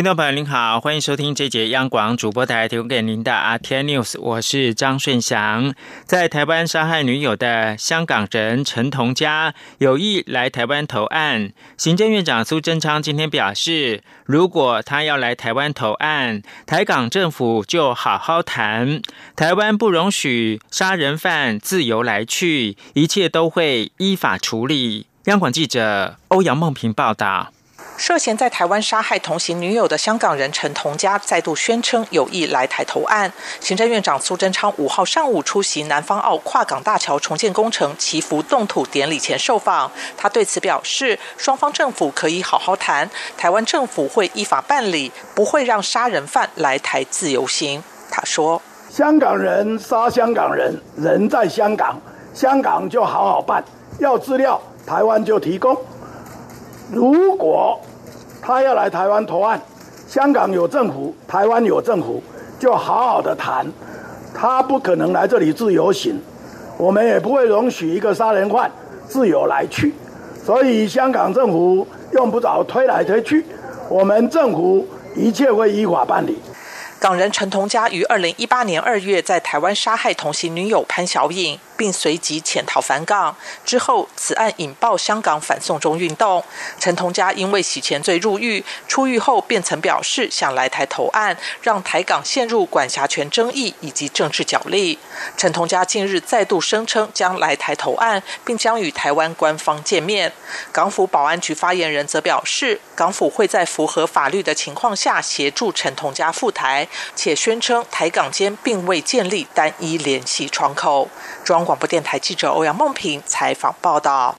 听众朋友您好，欢迎收听这节央广主播台提供给您的 RT News，我是张顺祥。在台湾杀害女友的香港人陈同佳有意来台湾投案，行政院长苏贞昌今天表示，如果他要来台湾投案，台港政府就好好谈，台湾不容许杀人犯自由来去，一切都会依法处理。央广记者欧阳梦平报道。涉嫌在台湾杀害同行女友的香港人陈同佳再度宣称有意来台投案。行政院长苏贞昌五号上午出席南方澳跨港大桥重建工程祈福动土典礼前受访，他对此表示，双方政府可以好好谈，台湾政府会依法办理，不会让杀人犯来台自由行。他说：“香港人杀香港人，人在香港，香港就好好办，要资料台湾就提供。如果。”他要来台湾投案，香港有政府，台湾有政府，就好好的谈。他不可能来这里自由行，我们也不会容许一个杀人犯自由来去。所以香港政府用不着推来推去，我们政府一切会依法办理。港人陈同佳于二零一八年二月在台湾杀害同行女友潘小颖。并随即潜逃返港。之后，此案引爆香港反送中运动。陈同佳因为洗钱罪入狱，出狱后便曾表示想来台投案，让台港陷入管辖权争议以及政治角力。陈同佳近日再度声称将来台投案，并将与台湾官方见面。港府保安局发言人则表示，港府会在符合法律的情况下协助陈同佳赴台，且宣称台港间并未建立单一联系窗口。中广播电台记者欧阳梦平采访报道：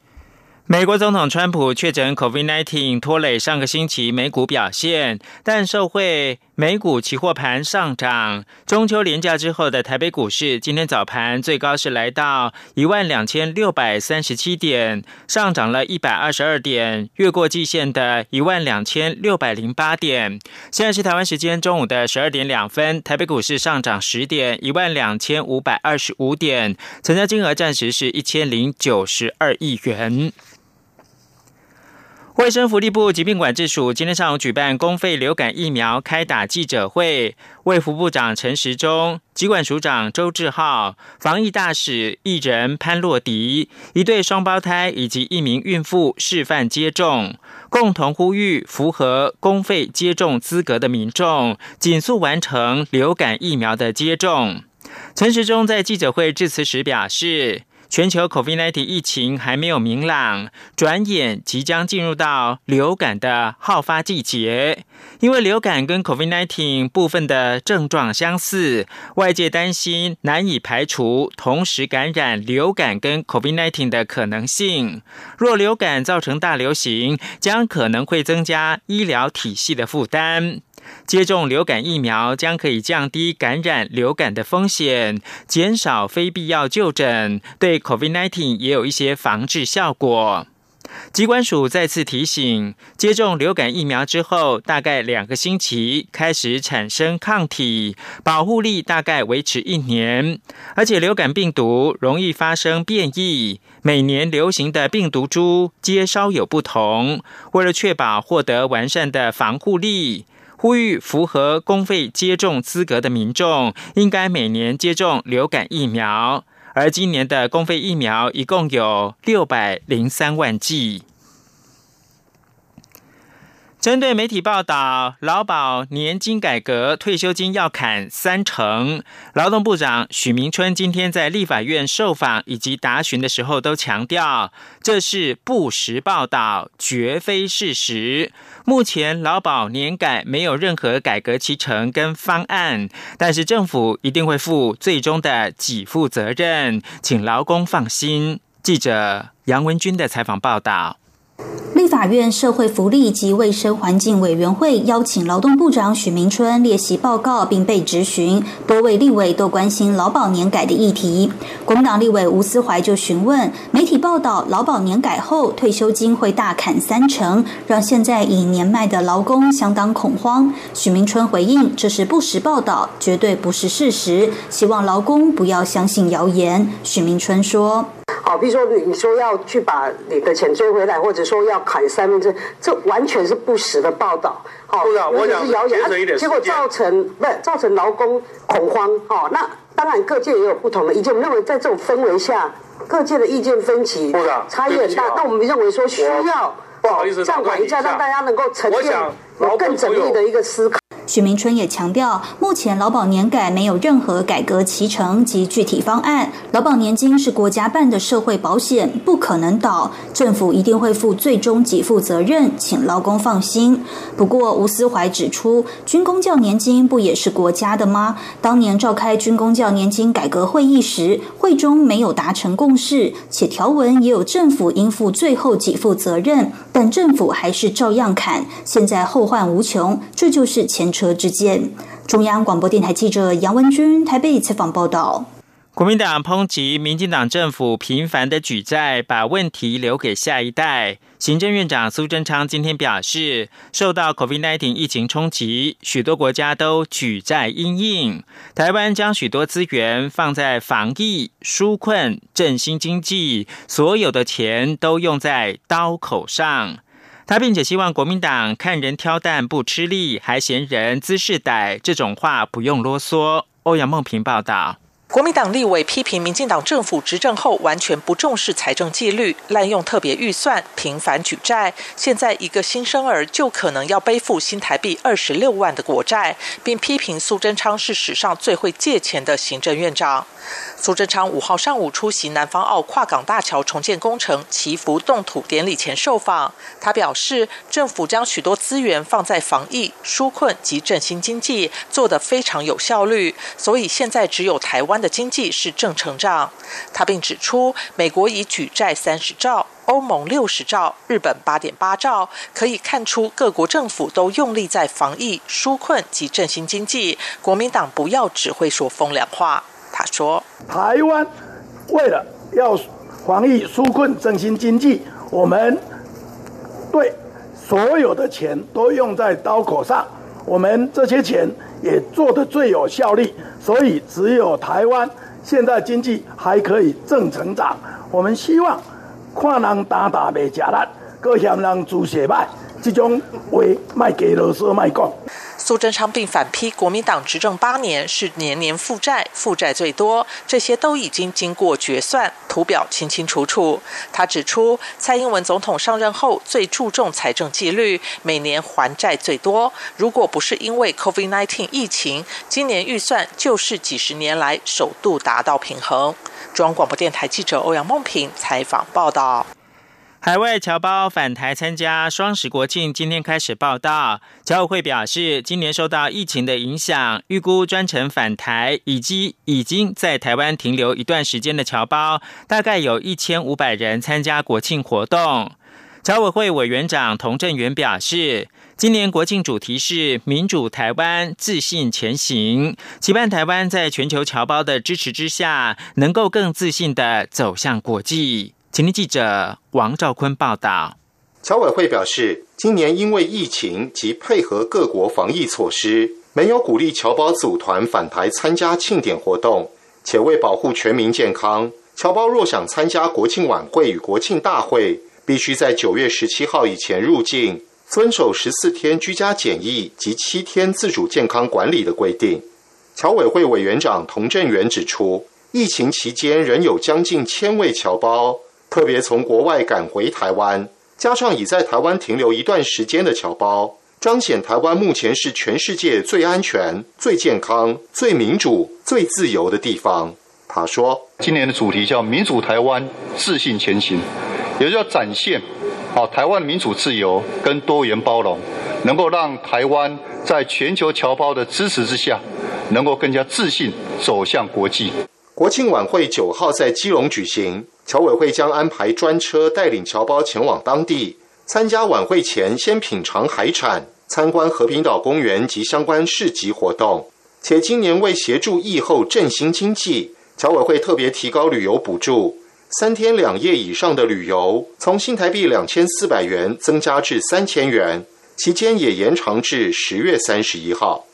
美国总统川普确诊 COVID-19，拖累上个星期美股表现，但受惠美股期货盘上涨。中秋连假之后的台北股市，今天早盘最高是来到一万两千六百三十七点，上涨了一百二十二点，越过季线的一万两千六百零八点。现在是台湾时间中午的十二点两分，台北股市上涨十点，一万两千五百二十五点，成交金额暂时是一千零九十二亿元。卫生福利部疾病管制署今天上午举办公费流感疫苗开打记者会，卫福部长陈时中、疾管署长周志浩、防疫大使艺人潘洛迪、一对双胞胎以及一名孕妇示范接种，共同呼吁符合公费接种资格的民众紧速完成流感疫苗的接种。陈时中在记者会致辞时表示。全球 COVID-19 疫情还没有明朗，转眼即将进入到流感的好发季节。因为流感跟 COVID-19 部分的症状相似，外界担心难以排除同时感染流感跟 COVID-19 的可能性。若流感造成大流行，将可能会增加医疗体系的负担。接种流感疫苗将可以降低感染流感的风险，减少非必要就诊，对 COVID-19 也有一些防治效果。疾管署再次提醒，接种流感疫苗之后，大概两个星期开始产生抗体，保护力大概维持一年。而且流感病毒容易发生变异，每年流行的病毒株皆稍有不同。为了确保获得完善的防护力。呼吁符合公费接种资格的民众，应该每年接种流感疫苗。而今年的公费疫苗一共有六百零三万剂。针对媒体报道，劳保年金改革，退休金要砍三成。劳动部长许明春今天在立法院受访以及答询的时候，都强调这是不实报道，绝非事实。目前劳保年改没有任何改革其程跟方案，但是政府一定会负最终的给付责任，请劳工放心。记者杨文君的采访报道。立法院社会福利及卫生环境委员会邀请劳动部长许明春列席报告，并被质询。多位立委都关心劳保年改的议题。国民党立委吴思怀就询问媒体报道，劳保年改后退休金会大砍三成，让现在已年迈的劳工相当恐慌。许明春回应，这是不实报道，绝对不是事实，希望劳工不要相信谣言。许明春说。好，比如说你你说要去把你的钱追回来，或者说要砍三分之，这完全是不实的报道。好，我者是谣言，结果造成不造成劳工恐慌。哦，那当然各界也有不同的意见。我们认为在这种氛围下，各界的意见分歧差异很大。那我们认为说需要暂缓一下，让大家能够沉淀，有更缜密的一个思考。许明春也强调，目前劳保年改没有任何改革其程及具体方案。劳保年金是国家办的社会保险，不可能倒，政府一定会负最终给付责任，请劳工放心。不过，吴思怀指出，军工教年金不也是国家的吗？当年召开军工教年金改革会议时，会中没有达成共识，且条文也有政府应负最后给付责任，但政府还是照样砍。现在后患无穷，这就是前车。之间，中央广播电台记者杨文君台北采访报道。国民党抨击民进党政府频繁的举债，把问题留给下一代。行政院长苏贞昌今天表示，受到 COVID-19 疫情冲击，许多国家都举债应应，台湾将许多资源放在防疫、纾困、振兴经济，所有的钱都用在刀口上。他并且希望国民党看人挑担不吃力，还嫌人姿势歹，这种话不用啰嗦。欧阳梦平报道。国民党立委批评民进党政府执政后完全不重视财政纪律，滥用特别预算，频繁举债。现在一个新生儿就可能要背负新台币二十六万的国债，并批评苏贞昌是史上最会借钱的行政院长。苏贞昌五号上午出席南方澳跨港大桥重建工程祈福动土典礼前受访，他表示，政府将许多资源放在防疫、纾困及振兴经济，做得非常有效率，所以现在只有台湾的经济是正成长。他并指出，美国已举债三十兆，欧盟六十兆，日本八点八兆，可以看出各国政府都用力在防疫、纾困及振兴经济。国民党不要只会说风凉话。他说：“台湾为了要防疫、纾困、振兴经济，我们对所有的钱都用在刀口上，我们这些钱也做得最有效率，所以只有台湾现在经济还可以正成长。我们希望看人打打未吃力，各嫌人猪血脉，这种话卖给罗斯卖讲。”苏贞昌并反批国民党执政八年是年年负债，负债最多，这些都已经经过决算，图表清清楚楚。他指出，蔡英文总统上任后最注重财政纪律，每年还债最多。如果不是因为 COVID-19 疫情，今年预算就是几十年来首度达到平衡。中央广播电台记者欧阳梦平采访报道。海外侨胞返台参加双十国庆，今天开始报道。侨委会表示，今年受到疫情的影响，预估专程返台以及已经在台湾停留一段时间的侨胞，大概有一千五百人参加国庆活动。侨委会委员长童振源表示，今年国庆主题是民主台湾，自信前行，期盼台湾在全球侨胞的支持之下，能够更自信的走向国际。请听记者王兆坤报道。侨委会表示，今年因为疫情及配合各国防疫措施，没有鼓励侨胞组团返台参加庆典活动，且为保护全民健康，侨胞若想参加国庆晚会与国庆大会，必须在九月十七号以前入境，遵守十四天居家检疫及七天自主健康管理的规定。侨委会委员长童振源指出，疫情期间仍有将近千位侨胞。特别从国外赶回台湾，加上已在台湾停留一段时间的侨胞，彰显台湾目前是全世界最安全、最健康、最民主、最自由的地方。他说：“今年的主题叫‘民主台湾，自信前行’，也就要展现好台湾民主自由跟多元包容，能够让台湾在全球侨胞的支持之下，能够更加自信走向国际。”国庆晚会九号在基隆举行。侨委会将安排专车带领侨胞前往当地，参加晚会前先品尝海产，参观和平岛公园及相关市集活动。且今年为协助疫后振兴经济，侨委会特别提高旅游补助，三天两夜以上的旅游从新台币两千四百元增加至三千元，期间也延长至十月三十一号。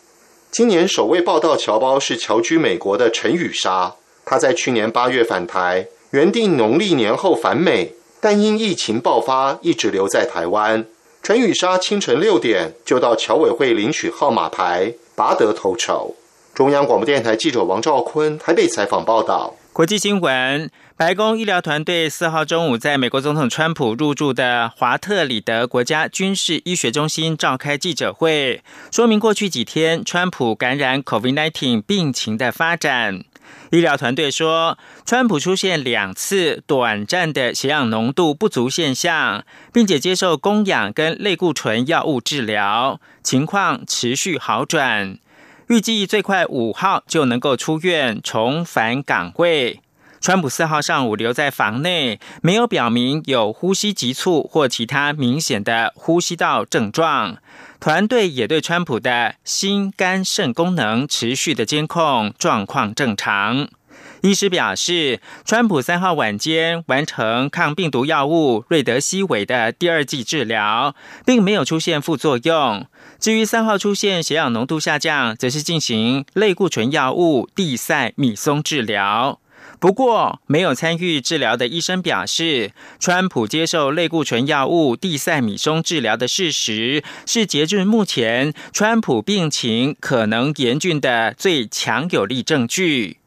今年首位报道侨胞是侨居美国的陈雨莎，他在去年八月返台，原定农历年后返美。但因疫情爆发，一直留在台湾。陈雨莎清晨六点就到侨委会领取号码牌，拔得头筹。中央广播电台记者王兆坤台北采访报道。国际新闻：白宫医疗团队四号中午在美国总统川普入住的华特里德国家军事医学中心召开记者会，说明过去几天川普感染 COVID-19 病情的发展。医疗团队说，川普出现两次短暂的血氧浓度不足现象，并且接受供氧跟类固醇药物治疗，情况持续好转。预计最快五号就能够出院重返岗位。川普四号上午留在房内，没有表明有呼吸急促或其他明显的呼吸道症状。团队也对川普的心、肝、肾功能持续的监控，状况正常。医师表示，川普三号晚间完成抗病毒药物瑞德西韦的第二剂治疗，并没有出现副作用。至于三号出现血氧浓度下降，则是进行类固醇药物地塞米松治疗。不过，没有参与治疗的医生表示，川普接受类固醇药物地塞米松治疗的事实，是截至目前川普病情可能严峻的最强有力证据。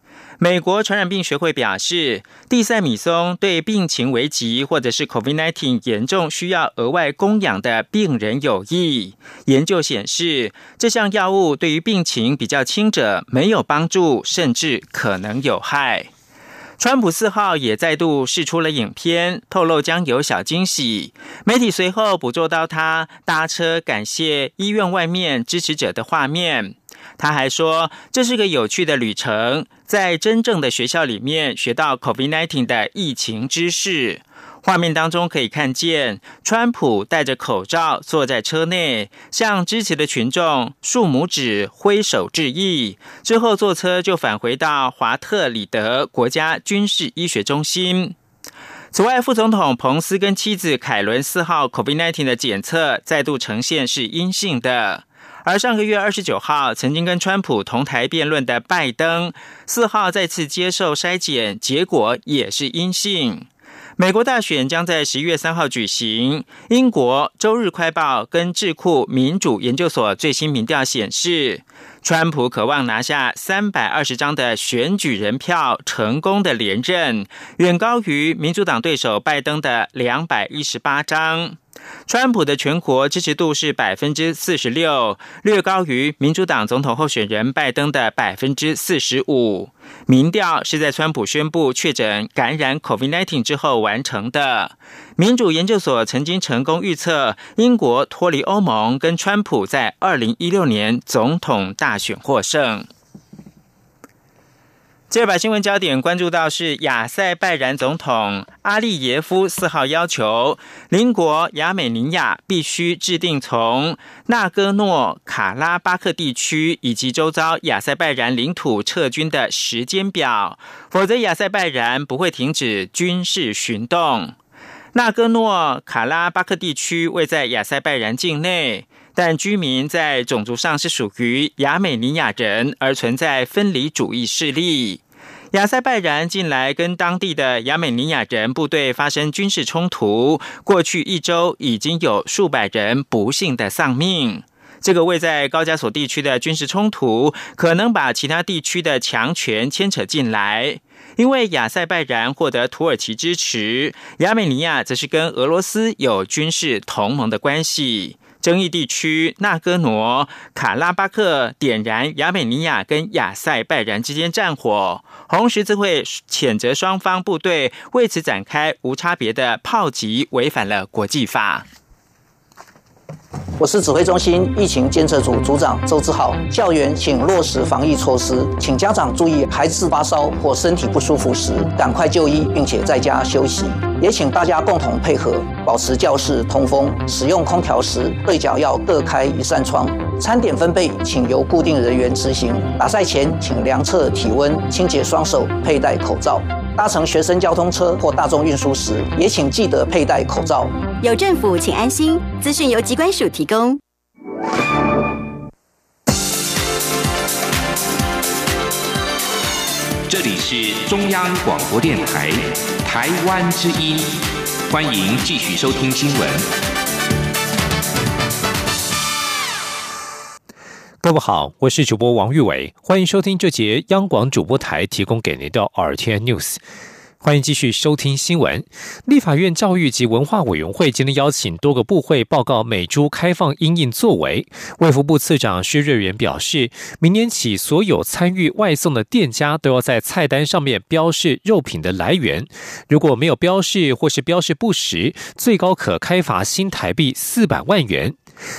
美国传染病学会表示，地塞米松对病情危急或者是 COVID-19 严重需要额外供氧的病人有益。研究显示，这项药物对于病情比较轻者没有帮助，甚至可能有害。川普四号也再度试出了影片，透露将有小惊喜。媒体随后捕捉到他搭车感谢医院外面支持者的画面。他还说，这是个有趣的旅程，在真正的学校里面学到 COVID-19 的疫情知识。画面当中可以看见，川普戴着口罩坐在车内，向支持的群众竖拇指、挥手致意。之后坐车就返回到华特里德国家军事医学中心。此外，副总统彭斯跟妻子凯伦四号 COVID-19 的检测再度呈现是阴性的。而上个月二十九号曾经跟川普同台辩论的拜登，四号再次接受筛检，结果也是阴性。美国大选将在十一月三号举行。英国《周日快报》跟智库民主研究所最新民调显示，川普渴望拿下三百二十张的选举人票，成功的连任，远高于民主党对手拜登的两百一十八张。川普的全国支持度是百分之四十六，略高于民主党总统候选人拜登的百分之四十五。民调是在川普宣布确诊感染 COVID-19 之后完成的。民主研究所曾经成功预测英国脱离欧盟，跟川普在二零一六年总统大选获胜。接着把新闻焦点关注到是亚塞拜然总统阿利耶夫四号要求邻国亚美尼亚必须制定从纳戈诺卡拉巴克地区以及周遭亚塞拜然领土撤军的时间表，否则亚塞拜然不会停止军事行动。纳戈诺卡拉巴克地区位在亚塞拜然境内。但居民在种族上是属于亚美尼亚人，而存在分离主义势力。亚塞拜然近来跟当地的亚美尼亚人部队发生军事冲突，过去一周已经有数百人不幸的丧命。这个位在高加索地区的军事冲突，可能把其他地区的强权牵扯进来，因为亚塞拜然获得土耳其支持，亚美尼亚则是跟俄罗斯有军事同盟的关系。争议地区纳戈罗卡拉巴克点燃亚美尼亚跟亚塞拜然之间战火，红十字会谴责双方部队为此展开无差别的炮击，违反了国际法。我是指挥中心疫情监测组组长周志浩，校园请落实防疫措施，请家长注意孩子发烧或身体不舒服时赶快就医，并且在家休息。也请大家共同配合，保持教室通风。使用空调时，对角要各开一扇窗。餐点分配，请由固定人员执行。打赛前，请量测体温、清洁双手、佩戴口罩。搭乘学生交通车或大众运输时，也请记得佩戴口罩。有政府，请安心。资讯由机关提供。这里是中央广播电台台湾之音，欢迎继续收听新闻。各位好，我是主播王玉伟，欢迎收听这节央广主播台提供给您的 RTN News。欢迎继续收听新闻。立法院教育及文化委员会今天邀请多个部会报告美猪开放因应作为。卫福部次长薛瑞元表示，明年起所有参与外送的店家都要在菜单上面标示肉品的来源，如果没有标示或是标示不实，最高可开罚新台币四百万元。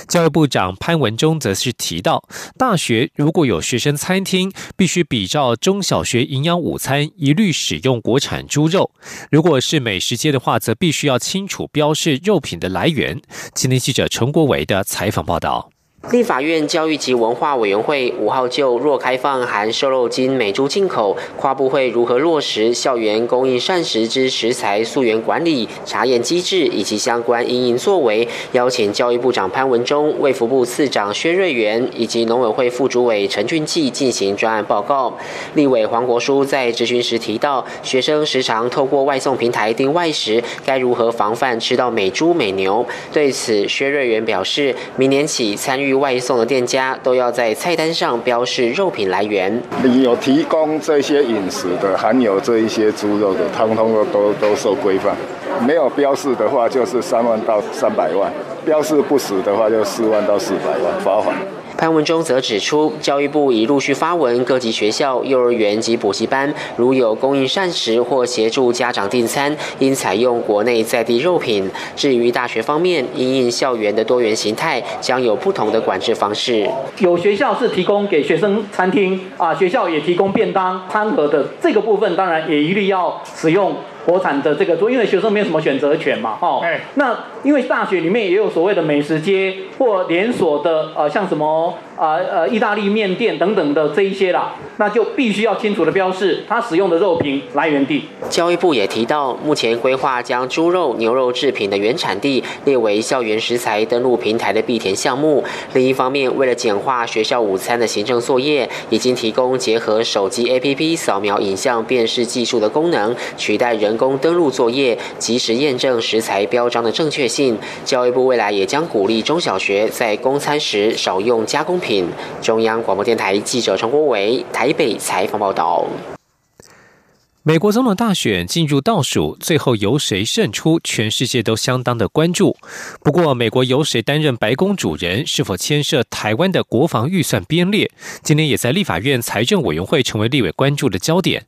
教育部长潘文忠则是提到，大学如果有学生餐厅，必须比照中小学营养午餐，一律使用国产猪肉；如果是美食街的话，则必须要清楚标示肉品的来源。今天记者陈国伟的采访报道。立法院教育及文化委员会五号就若开放含瘦肉精美猪进口，跨部会如何落实校园供应膳食之食材溯源管理、查验机制以及相关应营作为，邀请教育部长潘文忠、卫福部次长薛瑞元以及农委会副主委陈俊记进行专案报告。立委黄国书在质询时提到，学生时常透过外送平台订外食，该如何防范吃到美猪美牛？对此，薛瑞元表示，明年起参与。外送的店家都要在菜单上标示肉品来源。你有提供这些饮食的，含有这一些猪肉的，通通都都都受规范。没有标示的话，就是三万到三百万；标示不实的话，就四万到四百万罚款。潘文中则指出，教育部已陆续发文，各级学校、幼儿园及补习班，如有供应膳食或协助家长订餐，应采用国内在地肉品。至于大学方面，因应校园的多元形态，将有不同的管制方式。有学校是提供给学生餐厅啊，学校也提供便当餐盒的这个部分，当然也一律要使用。国产的这个桌，因为学生没有什么选择权嘛，哦，那因为大学里面也有所谓的美食街或连锁的，呃，像什么。啊呃，意大利面店等等的这一些啦，那就必须要清楚的标示它使用的肉品来源地。教育部也提到，目前规划将猪肉、牛肉制品的原产地列为校园食材登录平台的必填项目。另一方面，为了简化学校午餐的行政作业，已经提供结合手机 APP 扫描影像辨识技术的功能，取代人工登录作业，及时验证食材标章的正确性。教育部未来也将鼓励中小学在供餐时少用加工品。中央广播电台记者陈国伟台北采访报道。美国总统大选进入倒数，最后由谁胜出，全世界都相当的关注。不过，美国由谁担任白宫主人，是否牵涉台湾的国防预算编列，今年也在立法院财政委员会成为立委关注的焦点。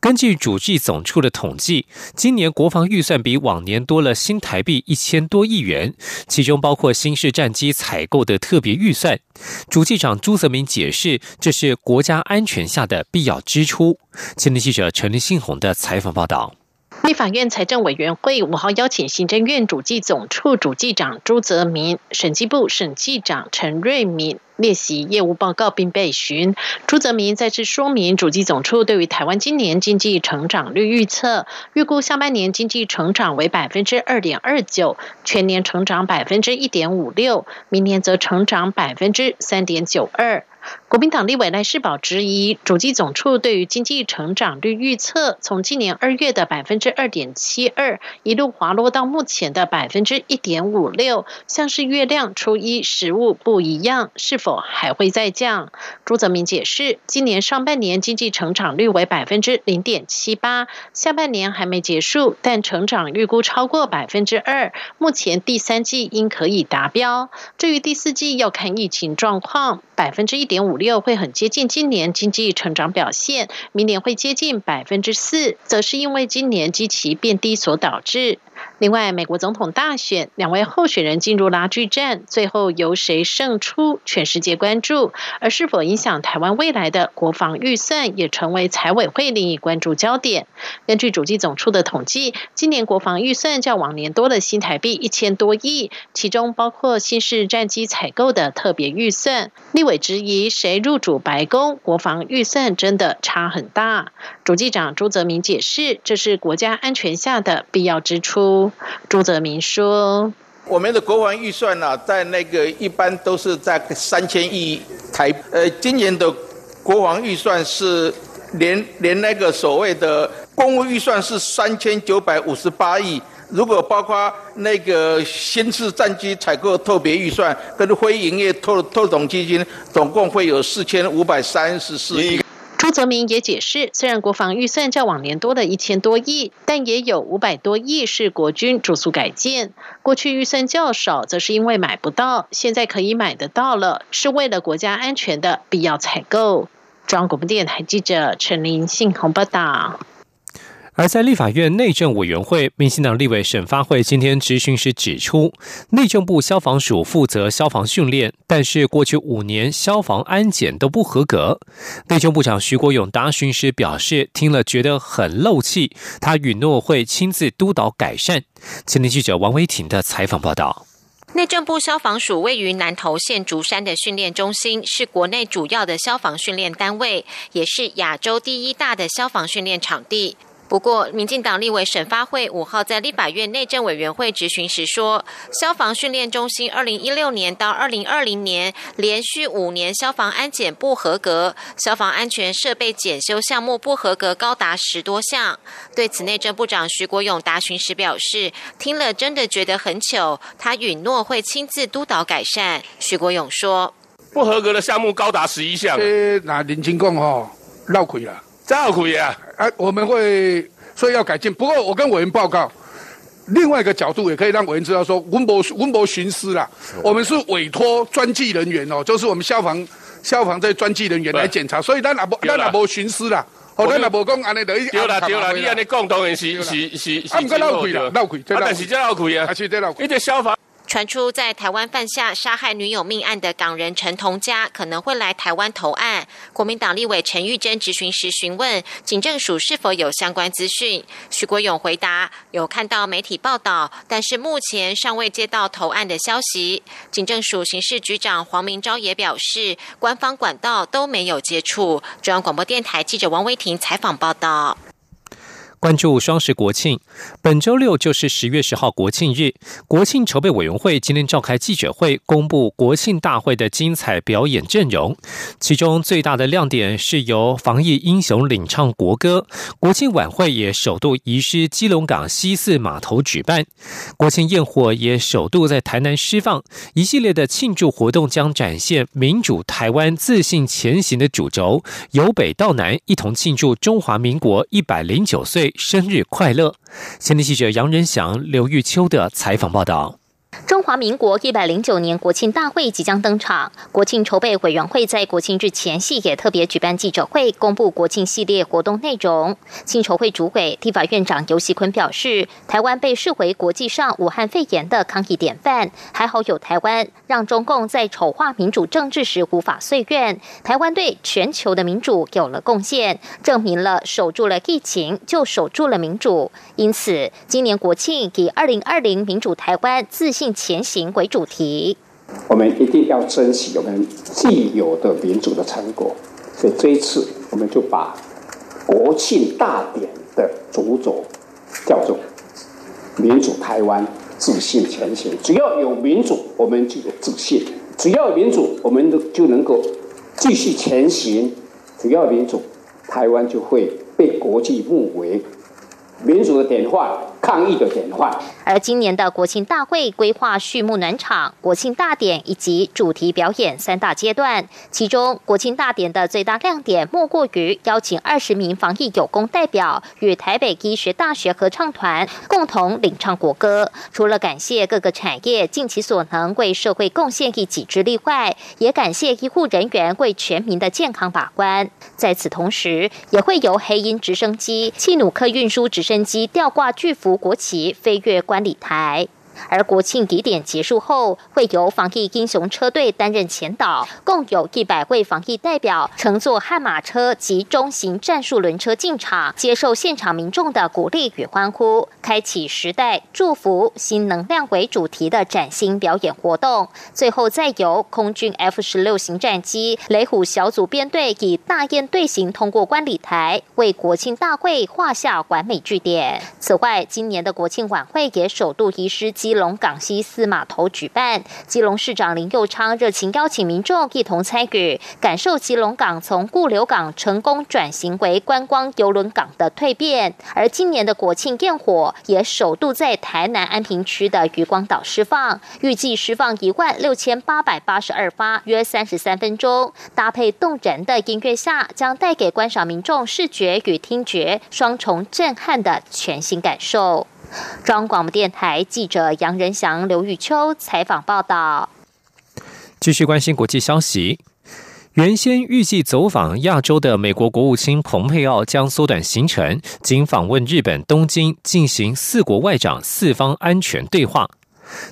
根据主计总处的统计，今年国防预算比往年多了新台币一千多亿元，其中包括新式战机采购的特别预算。主计长朱泽明解释，这是国家安全下的必要支出。前天记者陈立信宏的采访报道。立法院财政委员会五号邀请行政院主计总处主计长朱泽民、审计部审计长陈瑞敏列席业务报告并备询。朱泽民再次说明，主计总处对于台湾今年经济成长率预测，预估下半年经济成长为百分之二点二九，全年成长百分之一点五六，明年则成长百分之三点九二。国民党立委赖世宝质疑，主计总处对于经济成长率预测，从今年二月的百分之二点七二，一路滑落到目前的百分之一点五六，像是月亮初一食物不一样，是否还会再降？朱泽明解释，今年上半年经济成长率为百分之零点七八，下半年还没结束，但成长预估超过百分之二，目前第三季应可以达标。至于第四季要看疫情状况，百分之一点。五六又会很接近今年经济成长表现，明年会接近百分之四，则是因为今年基期变低所导致。另外，美国总统大选两位候选人进入拉锯战，最后由谁胜出，全世界关注。而是否影响台湾未来的国防预算，也成为财委会另一关注焦点。根据主计总处的统计，今年国防预算较往年多了新台币一千多亿，其中包括新式战机采购的特别预算。立委质疑，谁入主白宫，国防预算真的差很大。主计长朱泽明解释，这是国家安全下的必要支出。朱泽明说：“我们的国防预算呢，在那个一般都是在三千亿台，呃，今年的国防预算是连连那个所谓的公务预算是三千九百五十八亿，如果包括那个新式战机采购特别预算跟非营业特特种基金，总共会有四千五百三十四亿。”周泽民也解释，虽然国防预算较往年多了一千多亿，但也有五百多亿是国军住宿改建。过去预算较少，则是因为买不到，现在可以买得到了，是为了国家安全的必要采购。中央广播电台记者陈林信鸿报道。而在立法院内政委员会，民进党立委沈发会今天质询时指出，内政部消防署负责消防训练，但是过去五年消防安检都不合格。内政部长徐国勇答询时表示，听了觉得很漏气，他允诺会亲自督导改善。前天记者王维婷的采访报道。内政部消防署位于南投县竹山的训练中心，是国内主要的消防训练单位，也是亚洲第一大的消防训练场地。不过，民进党立委沈发会五号在立法院内政委员会质询时说，消防训练中心二零一六年到二零二零年连续五年消防安检不合格，消防安全设备检修项目不合格高达十多项。对此，内政部长徐国勇答询时表示，听了真的觉得很糗，他允诺会亲自督导改善。徐国勇说，不合格的项目高达十一项。那林清讲哈，绕亏了。这可以啊！哎，我们会所以要改进。不过我跟委员报告，另外一个角度也可以让委员知道说，文博文博巡视啦，我们是委托专技人员哦，就是我们消防消防这专技人员来检查。所以咱也无咱也无巡视啦，哦，咱也无讲安尼等于丢啦对啦，你安尼讲当然是是是是。啊，唔该绕亏啦，绕亏，但是这绕亏啊，还是这闹鬼。一个消防。传出在台湾犯下杀害女友命案的港人陈同佳可能会来台湾投案。国民党立委陈玉珍质询时询问警政署是否有相关资讯，徐国勇回答有看到媒体报道，但是目前尚未接到投案的消息。警政署刑事局长黄明昭也表示，官方管道都没有接触。中央广播电台记者王威婷采访报道。关注双十国庆，本周六就是十月十号国庆日。国庆筹备委员会今天召开记者会，公布国庆大会的精彩表演阵容。其中最大的亮点是由防疫英雄领唱国歌。国庆晚会也首度移师基隆港西四码头举办，国庆焰火也首度在台南释放。一系列的庆祝活动将展现民主台湾自信前行的主轴，由北到南一同庆祝中华民国一百零九岁。生日快乐！前天记者杨仁祥、刘玉秋的采访报道。中华民国一百零九年国庆大会即将登场，国庆筹备委员会在国庆日前夕也特别举办记者会，公布国庆系列活动内容。庆筹会主委、立法院长游锡坤表示，台湾被视为国际上武汉肺炎的抗疫典范，还好有台湾，让中共在丑化民主政治时无法遂愿。台湾对全球的民主有了贡献，证明了守住了疫情就守住了民主。因此，今年国庆以二零二零民主台湾自信。前行为主题，我们一定要珍惜我们既有的民主的成果。所以这一次，我们就把国庆大典的主轴叫做“民主台湾自信前行”。只要有民主，我们就有自信；只要有民主，我们都就能够继续前行；只要民主，台湾就会被国际目为民主的典范。抗议的典范。而今年的国庆大会规划序幕暖场、国庆大典以及主题表演三大阶段。其中，国庆大典的最大亮点莫过于邀请二十名防疫有功代表与台北医学大学合唱团共同领唱国歌。除了感谢各个产业尽其所能为社会贡献一己之力外，也感谢医护人员为全民的健康把关。在此同时，也会由黑鹰直升机、气努克运输直升机吊挂巨幅。国旗飞越。观礼台。而国庆仪典结束后，会由防疫英雄车队担任前导，共有一百位防疫代表乘坐悍马车及中型战术轮车进场，接受现场民众的鼓励与欢呼，开启时代祝福新能量为主题的崭新表演活动。最后再由空军 F 十六型战机雷虎小组编队以大雁队形通过观礼台，为国庆大会画下完美句点。此外，今年的国庆晚会也首度移师。基隆港西四码头举办，基隆市长林佑昌热情邀请民众一同参与，感受基隆港从固流港成功转型为观光游轮港的蜕变。而今年的国庆焰火也首度在台南安平区的渔光岛释放，预计释放一万六千八百八十二发，约三十三分钟，搭配动人的音乐下，将带给观赏民众视觉与听觉双重震撼的全新感受。中央广播电台记者杨仁祥、刘玉秋采访报道。继续关心国际消息，原先预计走访亚洲的美国国务卿蓬佩奥将缩短行程，仅访问日本东京，进行四国外长四方安全对话。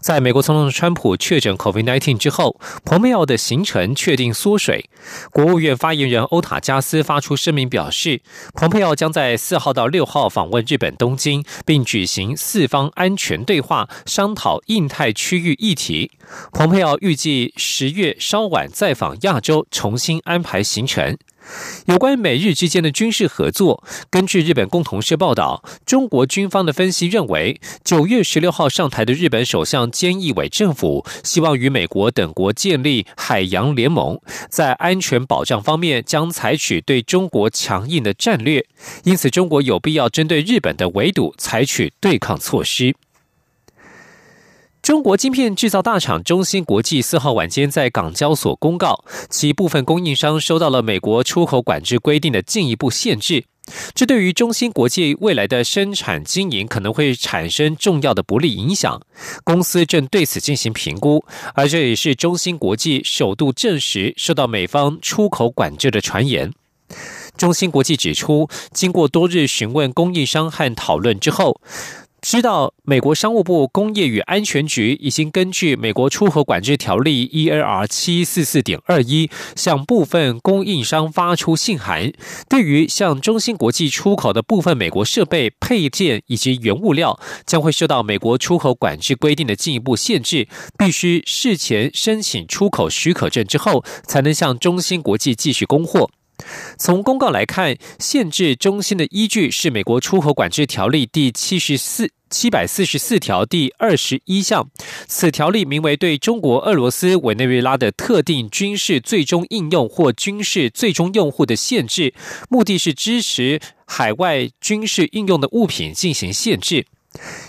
在美国总统川普确诊 COVID-19 之后，蓬佩奥的行程确定缩水。国务院发言人欧塔加斯发出声明表示，蓬佩奥将在四号到六号访问日本东京，并举行四方安全对话，商讨印太区域议题。蓬佩奥预计十月稍晚再访亚洲，重新安排行程。有关美日之间的军事合作，根据日本共同社报道，中国军方的分析认为，九月十六号上台的日本首相菅义伟政府希望与美国等国建立海洋联盟，在安全保障方面将采取对中国强硬的战略，因此中国有必要针对日本的围堵采取对抗措施。中国晶片制造大厂中芯国际四号晚间在港交所公告，其部分供应商收到了美国出口管制规定的进一步限制。这对于中芯国际未来的生产经营可能会产生重要的不利影响。公司正对此进行评估，而这也是中芯国际首度证实受到美方出口管制的传言。中芯国际指出，经过多日询问供应商和讨论之后。知道美国商务部工业与安全局已经根据美国出口管制条例 E A R 七四四点二一，向部分供应商发出信函，对于向中芯国际出口的部分美国设备配件以及原物料，将会受到美国出口管制规定的进一步限制，必须事前申请出口许可证之后，才能向中芯国际继续供货。从公告来看，限制中心的依据是美国出口管制条例第七十四七百四十四条第二十一项。此条例名为对中国、俄罗斯、委内瑞拉的特定军事最终应用或军事最终用户的限制，目的是支持海外军事应用的物品进行限制。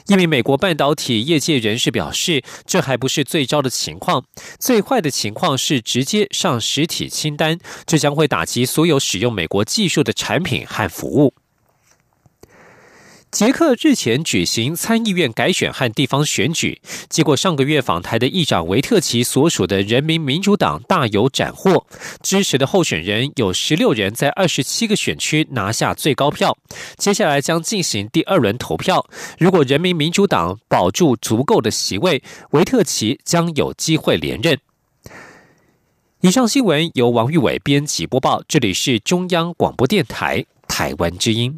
一名美国半导体业界人士表示，这还不是最糟的情况，最坏的情况是直接上实体清单，这将会打击所有使用美国技术的产品和服务。捷克日前举行参议院改选和地方选举，结果上个月访台的议长维特奇所属的人民民主党大有斩获，支持的候选人有十六人在二十七个选区拿下最高票。接下来将进行第二轮投票，如果人民民主党保住足够的席位，维特奇将有机会连任。以上新闻由王玉伟编辑播报，这里是中央广播电台台湾之音。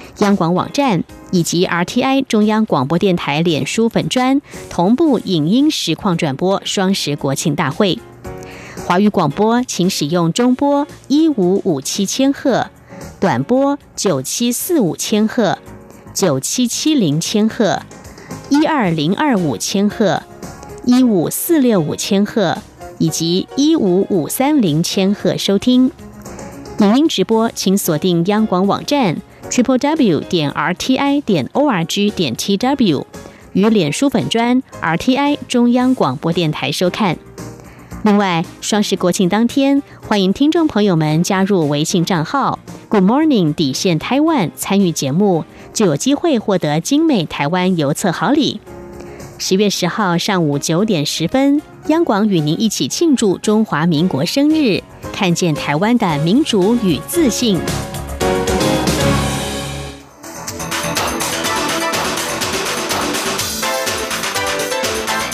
央广网站以及 RTI 中央广播电台脸书粉专同步影音实况转播双十国庆大会。华语广播请使用中波一五五七千赫，短波九七四五千赫、九七七零千赫、一二零二五千赫、一五四六五千赫以及一五五三零千赫收听。影音直播，请锁定央广网站 triple w 点 r t i 点 o r g 点 t w，与脸书粉专 RTI 中央广播电台收看。另外，双十国庆当天，欢迎听众朋友们加入微信账号 Good Morning 底线台湾参与节目，就有机会获得精美台湾邮册好礼。十月十号上午九点十分，央广与您一起庆祝中华民国生日，看见台湾的民主与自信。